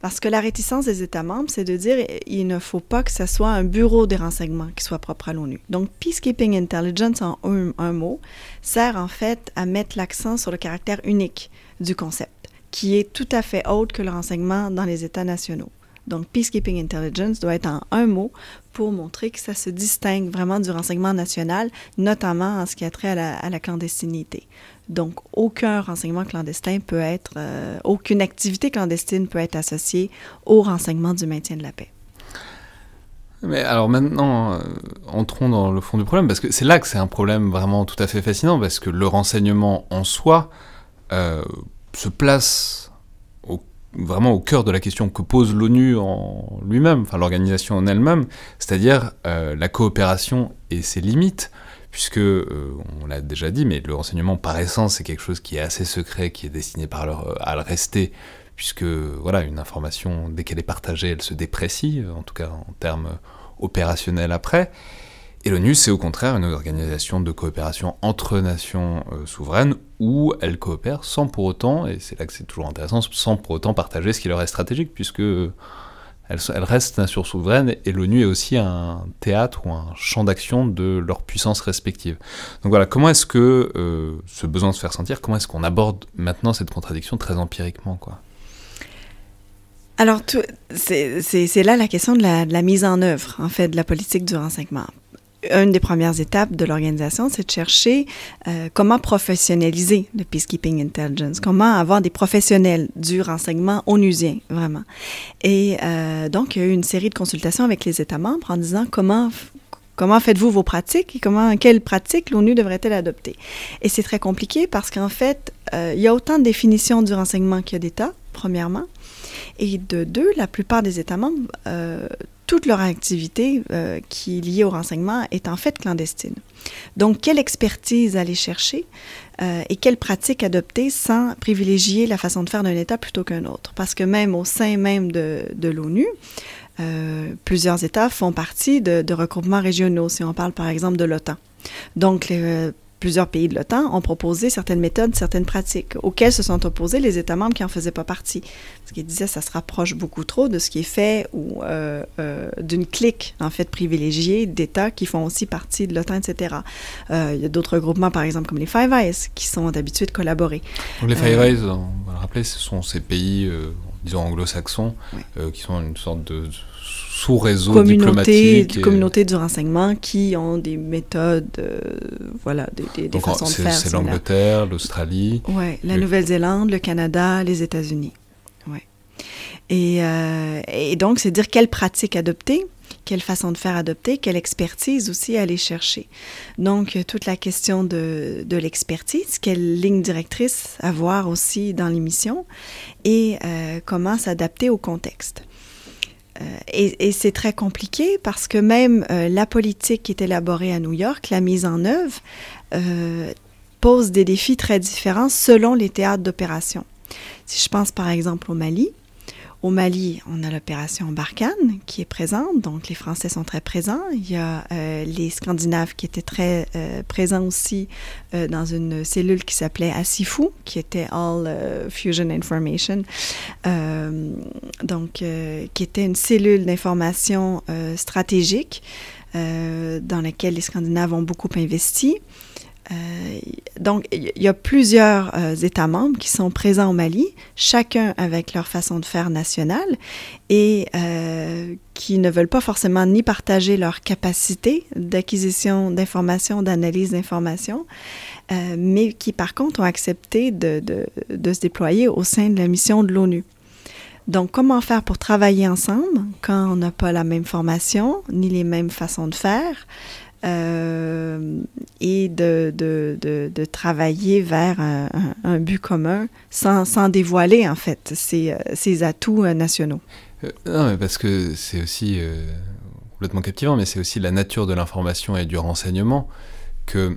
Parce que la réticence des États membres, c'est de dire il ne faut pas que ce soit un bureau des renseignements qui soit propre à l'ONU. Donc, Peacekeeping Intelligence, en un, un, mot, sert en fait à mettre l'accent sur le caractère unique du concept, qui est tout à fait autre que le renseignement dans les États nationaux. Donc, Peacekeeping Intelligence doit être en un mot pour montrer que ça se distingue vraiment du renseignement national, notamment en ce qui a trait à la, clandestinité. Donc, aucun renseignement clandestin peut être, euh, aucune activité clandestine peut être associée au renseignement du maintien de la paix. Mais alors maintenant, entrons dans le fond du problème, parce que c'est là que c'est un problème vraiment tout à fait fascinant, parce que le renseignement en soi se place vraiment au cœur de la question que pose l'ONU en lui-même, enfin l'organisation en elle-même, c'est-à-dire euh, la coopération et ses limites, puisque, euh, on l'a déjà dit, mais le renseignement par essence c'est quelque chose qui est assez secret, qui est destiné par leur, à le rester, puisque voilà, une information, dès qu'elle est partagée, elle se déprécie, en tout cas en termes opérationnels après. Et l'ONU, c'est au contraire une organisation de coopération entre nations euh, souveraines où elles coopèrent sans pour autant, et c'est là que c'est toujours intéressant, sans pour autant partager ce qui leur est stratégique, puisque elles, restent nations souveraines et l'ONU est aussi un théâtre ou un champ d'action de leurs puissances respectives. Donc voilà, comment est-ce que euh, ce besoin de se faire sentir, comment est-ce qu'on aborde maintenant cette contradiction très empiriquement quoi? Alors, c'est là la question de la, mise en œuvre, en fait, de la politique du renseignement une des premières étapes de l'organisation, c'est de chercher euh, comment professionnaliser le peacekeeping intelligence, comment avoir des professionnels du renseignement onusien, vraiment. Et euh, donc, il y a eu une série de consultations avec les États membres en disant comment Comment faites-vous vos pratiques et comment, quelles pratiques l'ONU devrait-elle adopter? Et c'est très compliqué parce qu'en fait, euh, il y a autant de définitions du renseignement qu'il y a d'États, premièrement. Et de deux, la plupart des États membres toute leur activité euh, qui est liée au renseignement est en fait clandestine. Donc, quelle expertise aller chercher euh, et quelle pratique adopter sans privilégier la façon de faire d'un État plutôt qu'un autre? Parce que même au sein même de, de l'ONU, euh, plusieurs États font partie de, de, regroupements régionaux, si on parle par exemple de l'OTAN. Donc, les, plusieurs pays de l'OTAN ont proposé certaines méthodes, certaines pratiques, auxquelles se sont opposés les États membres qui n'en faisaient pas partie. Parce qu'ils disaient ça se rapproche beaucoup trop de ce qui est fait ou euh, euh, d'une clique, en fait, privilégiée d'États qui font aussi partie de l'OTAN, etc. Euh, il y a d'autres groupements, par exemple, comme les Five Eyes, qui sont d'habitude collaborés. Donc les Five Eyes, on va le rappeler, ce sont ces pays, disons, anglo-saxons, qui sont une sorte de sous-réseau communauté, Communauté du renseignement qui ont des méthodes, euh, voilà, des, des, façons de faire. C'est l'Angleterre, l'Australie. Oui, la Nouvelle-Zélande, le Canada, les États-Unis. Ouais. Et, euh, et, donc, c'est dire quelle pratique adopter, quelle façon de faire adopter, quelle expertise aussi aller chercher. Donc, toute la question de, de l'expertise, quelle ligne directrice avoir aussi dans l'émission et euh, comment s'adapter au contexte. Euh, et, c'est très compliqué parce que même euh, la politique qui est élaborée à New York, la mise en œuvre, euh, pose des défis très différents selon les théâtres d'opération. Si je pense par exemple au Mali, au Mali, on a l'opération Barkhane qui est présente, donc les Français sont très présents. Il y a euh, les Scandinaves qui étaient très euh, présents aussi euh, dans une cellule qui s'appelait ASIFU, qui était All Fusion Information, donc qui était une cellule d'information stratégique dans laquelle les Scandinaves ont beaucoup investi. Euh, donc, il y a plusieurs euh, États membres qui sont présents au Mali, chacun avec leur façon de faire nationale, et euh, qui ne veulent pas forcément ni partager leur capacité d'acquisition d'informations, d'analyse d'informations, mais qui par contre ont accepté de, se déployer au sein de la mission de l'ONU. Donc, comment faire pour travailler ensemble quand on n'a pas la même formation ni les mêmes façons de faire? Euh, et de, de, de, travailler vers un, but commun sans, sans, dévoiler, en fait, ses, ses atouts euh, nationaux. Euh, non, mais parce que c'est aussi complètement captivant, mais c'est aussi la nature de l'information et du renseignement que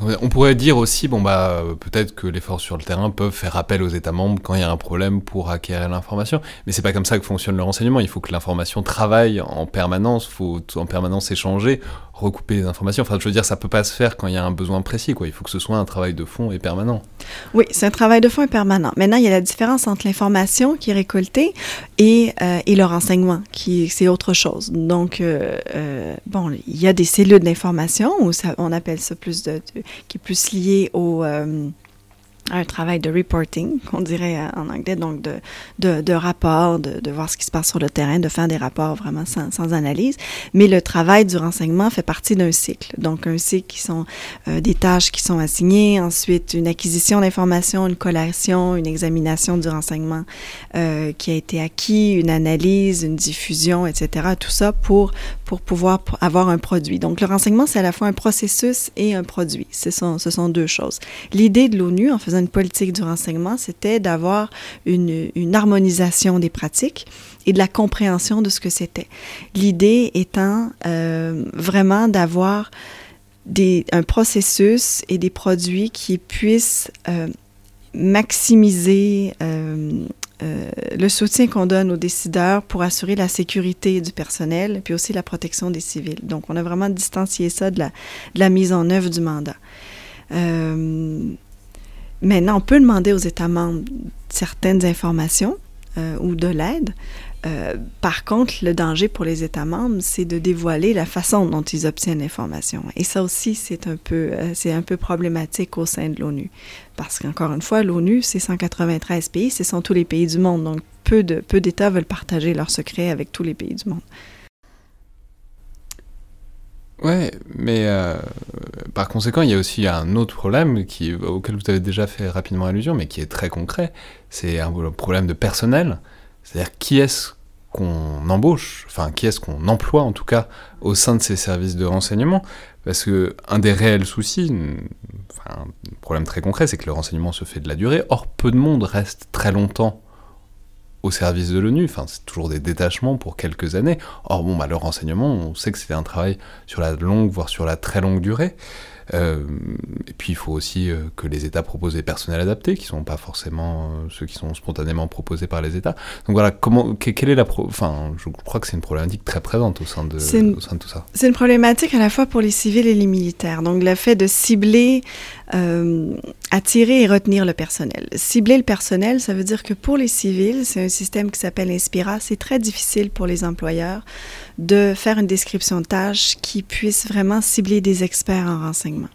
on pourrait dire aussi, bon bah peut-être que les forces sur le terrain peuvent faire appel aux États membres quand il y a un problème pour acquérir l'information, mais c'est pas comme ça que fonctionne le renseignement. Il faut que l'information travaille en permanence, faut en permanence échanger, recouper les informations. Enfin, je veux dire, ça peut pas se faire quand il y a un besoin précis, quoi. Il faut que ce soit un travail de fond et permanent. Oui, c'est un travail de fond et permanent. Maintenant, il y a la différence entre l'information qui est récoltée et, euh, et le renseignement, qui c'est autre chose. Donc, euh, euh, bon, il y a des cellules d'information, on appelle ça plus de, qui est plus lié au un travail de reporting, qu'on dirait euh, en anglais, donc de, de, rapport, de, de, voir ce qui se passe sur le terrain, de faire des rapports vraiment sans, sans analyse. Mais le travail du renseignement fait partie d'un cycle. Donc, un cycle qui sont euh, des tâches qui sont assignées, ensuite une acquisition d'informations, une collation, une examination du renseignement euh, qui a été acquis, une analyse, une diffusion, etc. Tout ça pour, pour pouvoir avoir un produit. Donc, le renseignement, c'est à la fois un processus et un produit. Ce sont, ce sont deux choses. L'idée de l'ONU, en faisant une politique du renseignement, c'était d'avoir une, une, harmonisation des pratiques et de la compréhension de ce que c'était. L'idée étant euh, vraiment d'avoir un processus et des produits qui puissent euh, maximiser euh, euh, le soutien qu'on donne aux décideurs pour assurer la sécurité du personnel, puis aussi la protection des civils. Donc, on a vraiment distancié ça de la, mise en œuvre du mandat. Euh, Maintenant, on peut demander aux États membres certaines informations euh, ou de l'aide. Euh, par contre, le danger pour les États membres, c'est de dévoiler la façon dont ils obtiennent l'information. Et ça aussi, c'est un peu, euh, problématique au sein de l'ONU, parce qu'encore une fois, l'ONU, c'est 193 pays, ce sont tous les pays du monde, donc peu peu d'États veulent partager leurs secrets avec tous les pays du monde. Ouais, mais euh, par conséquent, il y a aussi un autre problème auquel vous avez déjà fait rapidement allusion, mais qui est très concret. C'est un problème de personnel. C'est-à-dire qui est-ce qu'on embauche, enfin qui est-ce qu'on emploie en tout cas au sein de ces services de renseignement? Parce que un des réels soucis, enfin, un problème très concret, c'est que le renseignement se fait de la durée. Or, peu de monde reste très longtemps au service de l'ONU. Enfin, c'est toujours des détachements pour quelques années. Or, bon, bah, le renseignement, on sait que c'était un travail sur la longue, voire sur la très longue durée. Euh, et puis il faut aussi euh, que les États proposent des personnels adaptés, qui sont pas forcément euh, ceux qui sont spontanément proposés par les États. Donc voilà, comment, quelle est la, pro enfin, je crois que c'est une problématique très présente au sein de, une, au sein de tout ça. C'est une problématique à la fois pour les civils et les militaires. Donc le fait de cibler, attirer et retenir le personnel. Cibler le personnel, ça veut dire que pour les civils, c'est un système qui s'appelle Inspira. C'est très difficile pour les employeurs de faire une description de tâche qui puisse vraiment cibler des experts en renseignement.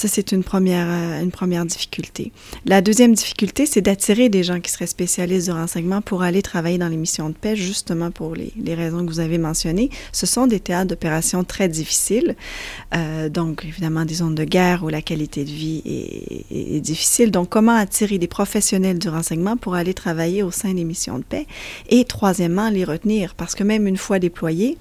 Ça, c'est une première, euh, une première difficulté. La deuxième difficulté, c'est d'attirer des gens qui seraient spécialistes du renseignement pour aller travailler dans les missions de paix, justement pour les, raisons que vous avez mentionnées. Ce sont des théâtres d'opération très difficiles. Euh, donc, évidemment, des zones de guerre où la qualité de vie est, est, difficile. Donc, comment attirer des professionnels du renseignement pour aller travailler au sein des missions de paix? Et troisièmement, les retenir, parce que même une fois déployés,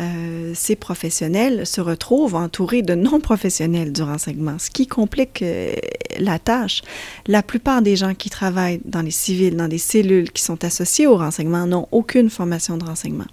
euh, ces professionnels se retrouvent entourés de non-professionnels du renseignement, ce qui complique euh, la tâche. La plupart des gens qui travaillent dans les civils, dans des cellules qui sont associées au renseignement, n'ont aucune formation de renseignement.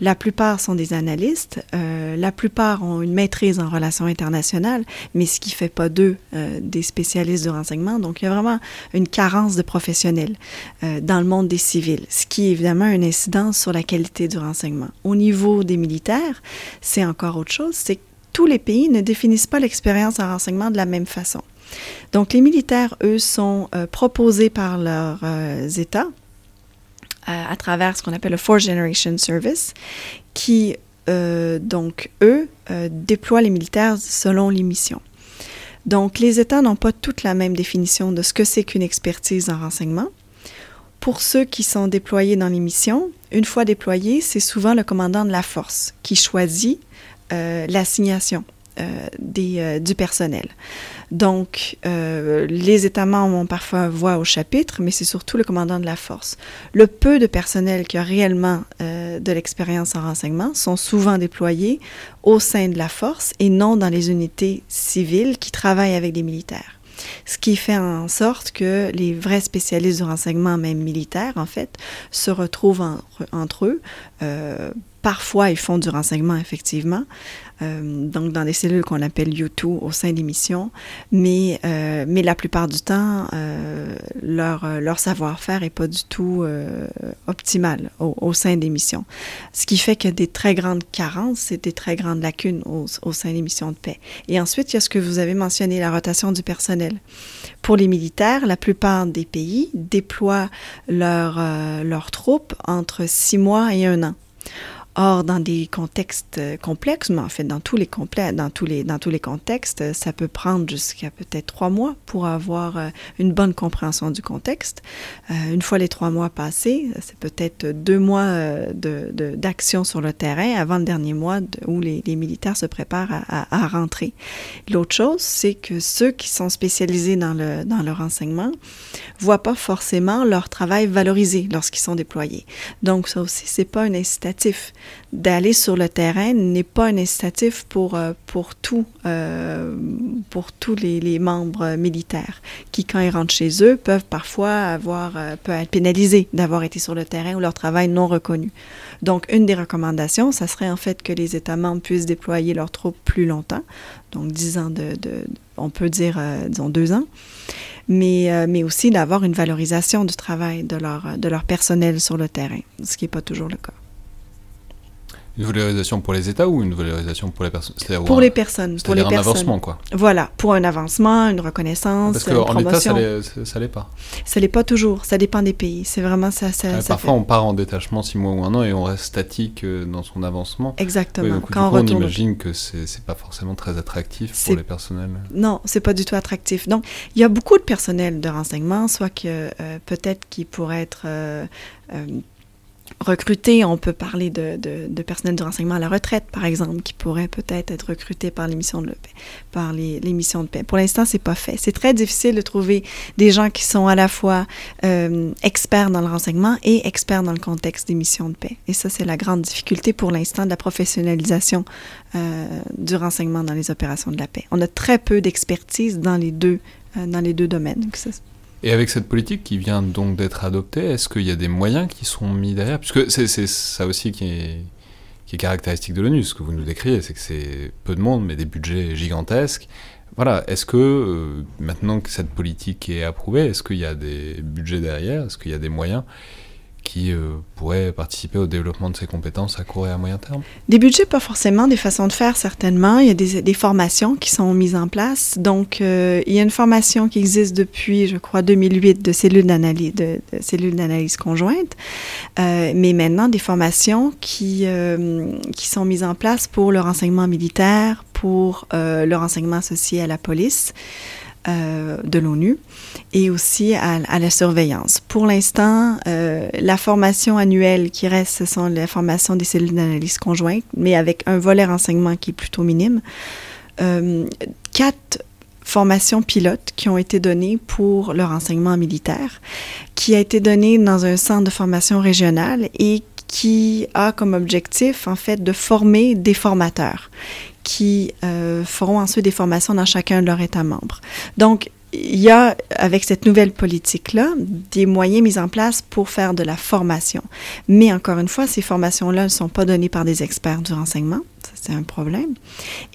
La plupart sont des analystes, euh, la plupart ont une maîtrise en relations internationales, mais ce qui fait pas d'eux euh, des spécialistes de renseignement. Donc, il y a vraiment une carence de professionnels euh, dans le monde des civils, ce qui évidemment une incidence sur la qualité du renseignement. Au niveau des militaires, c'est encore autre chose, c'est que tous les pays ne définissent pas l'expérience en renseignement de la même façon. Donc, les militaires, eux, sont proposés par leurs États à, travers ce qu'on appelle le Fourth Generation Service, qui, euh, donc, eux, euh, déploient les militaires selon les missions. Donc, les États n'ont pas toute la même définition de ce que c'est qu'une expertise en renseignement. Pour ceux qui sont déployés dans les missions, une fois déployés, c'est souvent le commandant de la force qui choisit euh, l'assignation des, du personnel. Donc, euh, les États membres ont parfois voix au chapitre, mais c'est surtout le commandant de la force. Le peu de personnel qui a réellement euh, de l'expérience en renseignement sont souvent déployés au sein de la force et non dans les unités civiles qui travaillent avec des militaires. Ce qui fait en sorte que les vrais spécialistes du renseignement, même militaires, en fait, se retrouvent en, entre eux. Euh, parfois, ils font du renseignement, effectivement, donc dans des cellules qu'on appelle U2 au sein des missions, mais, euh, mais la plupart du temps, euh, leur, leur savoir-faire n'est pas du tout euh, optimal au, au, sein des missions. Ce qui fait a des très grandes carences et des très grandes lacunes au, au, sein des missions de paix. Et ensuite, il y a ce que vous avez mentionné, la rotation du personnel. Pour les militaires, la plupart des pays déploient leurs leur troupes entre six mois et un an. Or, dans des contextes euh, complexes, mais en fait dans tous les contextes, ça peut prendre jusqu'à peut-être trois mois pour avoir euh, une bonne compréhension du contexte. Euh, une fois les trois mois passés, c'est peut-être deux mois de, d'action sur le terrain avant le dernier mois où les, militaires se préparent à, à, rentrer. L'autre chose, c'est que ceux qui sont spécialisés dans le dans le voient pas forcément leur travail valorisé lorsqu'ils sont déployés. Donc ça aussi, c'est pas un incitatif d'aller sur le terrain n'est pas un incitatif pour, euh, pour, euh, pour tous les, membres militaires qui, quand ils rentrent chez eux, peuvent parfois avoir, euh, être pénalisés d'avoir été sur le terrain ou leur travail non reconnu. Donc, une des recommandations, ça serait en fait que les États membres puissent déployer leurs troupes plus longtemps, donc dix ans de, on peut dire, disons, deux ans mais, mais aussi d'avoir une valorisation du travail de leur, de leur personnel sur le terrain, ce qui n'est pas toujours le cas. Une valorisation pour les États ou une valorisation pour les personnes Pour les personnes. Pour les un personnes. avancement, quoi. Voilà, pour un avancement, une reconnaissance, Parce qu'en État, promotion. ça l'est pas. Ça l'est pas toujours, ça dépend des pays. C'est vraiment ça. ça, ça parfois, fait- on part en détachement six mois ou un an et on reste statique euh, dans son avancement. Exactement. Donc, du Quand on coup, on retourne. imagine que c'est c'est pas forcément très attractif pour les personnels. Non, c'est pas du tout attractif. Donc, il y a beaucoup de personnel de renseignement, soit que euh, peut-être qui pourrait être euh, euh, recruté. On peut parler de, de, personnel de renseignement à la retraite, par exemple, qui pourrait peut-être être recruté par les missions de paix. Par les, missions de paix. Pour l'instant, c'est pas fait. C'est très difficile de trouver des gens qui sont à la fois euh, experts dans le renseignement et experts dans le contexte des missions de paix. Et ça, c'est la grande difficulté pour l'instant de la professionnalisation euh, du renseignement dans les opérations de la paix. On a très peu d'expertise dans les deux euh, dans les deux domaines. Et avec cette politique qui vient donc d'être adoptée, est-ce qu'il y a des moyens qui sont mis derrière? Puisque c'est ça aussi qui est, qui est caractéristique de l'ONU, ce que vous nous décrivez, c'est que c'est peu de monde, mais des budgets gigantesques. Voilà, est-ce que euh, maintenant que cette politique est approuvée, est-ce qu'il y a des budgets derrière? Est-ce qu'il y a des moyens? Qui euh, pourraient participer au développement de ces compétences à court et à moyen terme Des budgets, pas forcément, des façons de faire, certainement. Il y a des, formations qui sont mises en place. Donc, euh, il y a une formation qui existe depuis, je crois, 2008 de cellules d'analyse, de, conjointe. Euh, mais maintenant, des formations qui, sont mises en place pour le renseignement militaire, pour le renseignement associé à la police de l'ONU et aussi à, la surveillance. Pour l'instant, euh, la formation annuelle qui reste, ce sont la formation des cellules d'analyse conjointe, mais avec un volet renseignement qui est plutôt minime. Euh, quatre formations pilotes qui ont été données pour le renseignement militaire, qui a été donné dans un centre de formation régional et qui a comme objectif, en fait, de former des formateurs qui euh, feront ensuite des formations dans chacun de leurs États membres. Donc, il y a, avec cette nouvelle politique-là, des moyens mis en place pour faire de la formation. Mais encore une fois, ces formations-là ne sont pas données par des experts du renseignement. Ça, c'est un problème.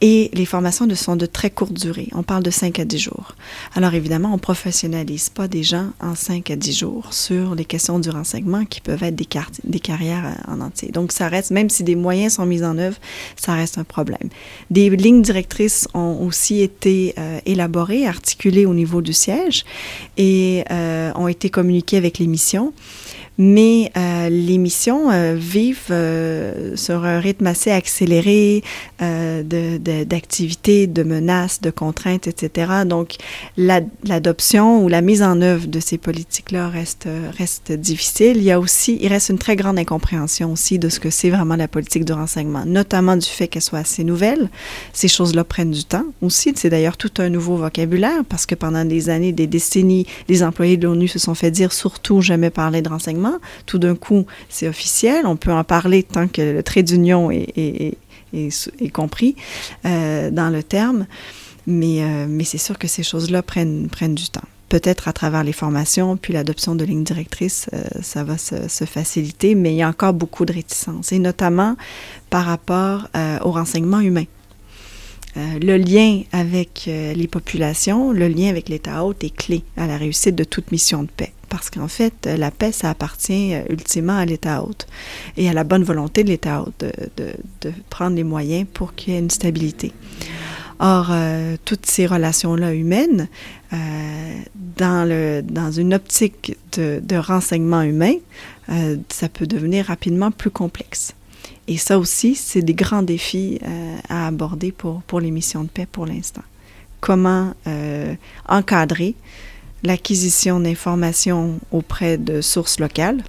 Et les formations sont de très courte durée. On parle de 5 à 10 jours. Alors évidemment, on professionnalise pas des gens en 5 à 10 jours sur les questions du renseignement qui peuvent être des, car des carrières en entier. Donc ça reste, même si des moyens sont mis en œuvre, ça reste un problème. Des lignes directrices ont aussi été euh, élaborées, articulées au niveau du siège et euh, ont été communiquées avec les missions. Mais euh, les missions euh, vivent euh, sur un rythme assez accéléré d'activités, de, de, de, menaces, de contraintes, etc. Donc, l'adoption la, ou la mise en œuvre de ces politiques-là reste, reste difficile. Il y a aussi, il reste une très grande incompréhension aussi de ce que c'est vraiment la politique de renseignement, notamment du fait qu'elle soit assez nouvelle. Ces choses-là prennent du temps aussi. C'est d'ailleurs tout un nouveau vocabulaire parce que pendant des années, des décennies, les employés de l'ONU se sont fait dire surtout jamais parler de renseignement. Tout d'un coup, c'est officiel. On peut en parler tant que le trait d'union est, compris euh, dans le terme. Mais, euh, mais c'est sûr que ces choses-là prennent, du temps. Peut-être à travers les formations, puis l'adoption de lignes directrices, euh, ça va se, faciliter, mais il y a encore beaucoup de réticences, et notamment par rapport au renseignement humain. Le lien avec les populations, le lien avec l'État hôte est clé à la réussite de toute mission de paix. Parce qu'en fait, euh, la paix, ça appartient ultimement à l'État hôte et à la bonne volonté de l'État hôte de, prendre les moyens pour qu'il y ait une stabilité. Or, euh, toutes ces relations-là humaines, euh, dans, une optique de, renseignement humain, euh, ça peut devenir rapidement plus complexe. Et ça aussi, c'est des grands défis à aborder pour les missions de paix pour l'instant. Comment encadrer l'acquisition d'informations auprès de sources locales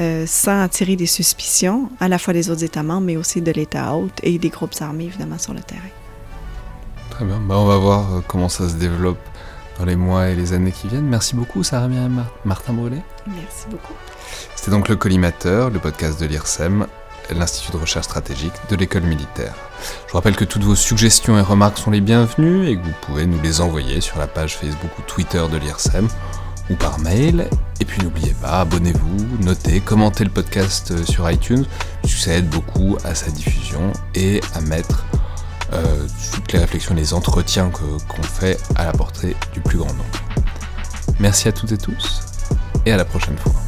euh, sans attirer des suspicions à la fois des autres États membres, mais aussi de l'État hôte et des groupes armés, évidemment, sur le terrain. Très bien. Bah, on va voir euh, comment ça se développe dans les mois et les années qui viennent. Merci beaucoup, Sarah Myriam Martin Brûlé. Merci beaucoup. C'était donc le Collimateur, le podcast de l'IRSEM, l'Institut de recherche stratégique de l'école militaire. Je vous rappelle que toutes vos suggestions et remarques sont les bienvenues et que vous pouvez nous les envoyer sur la page Facebook ou Twitter de l'IRSEM ou par mail. Et puis n'oubliez pas, abonnez-vous, notez, commentez le podcast euh, sur iTunes, ça aide beaucoup à sa diffusion et à mettre euh, toutes les réflexions et les entretiens qu'on fait à la portée du plus grand nombre. Merci à toutes et tous, et à la prochaine fois.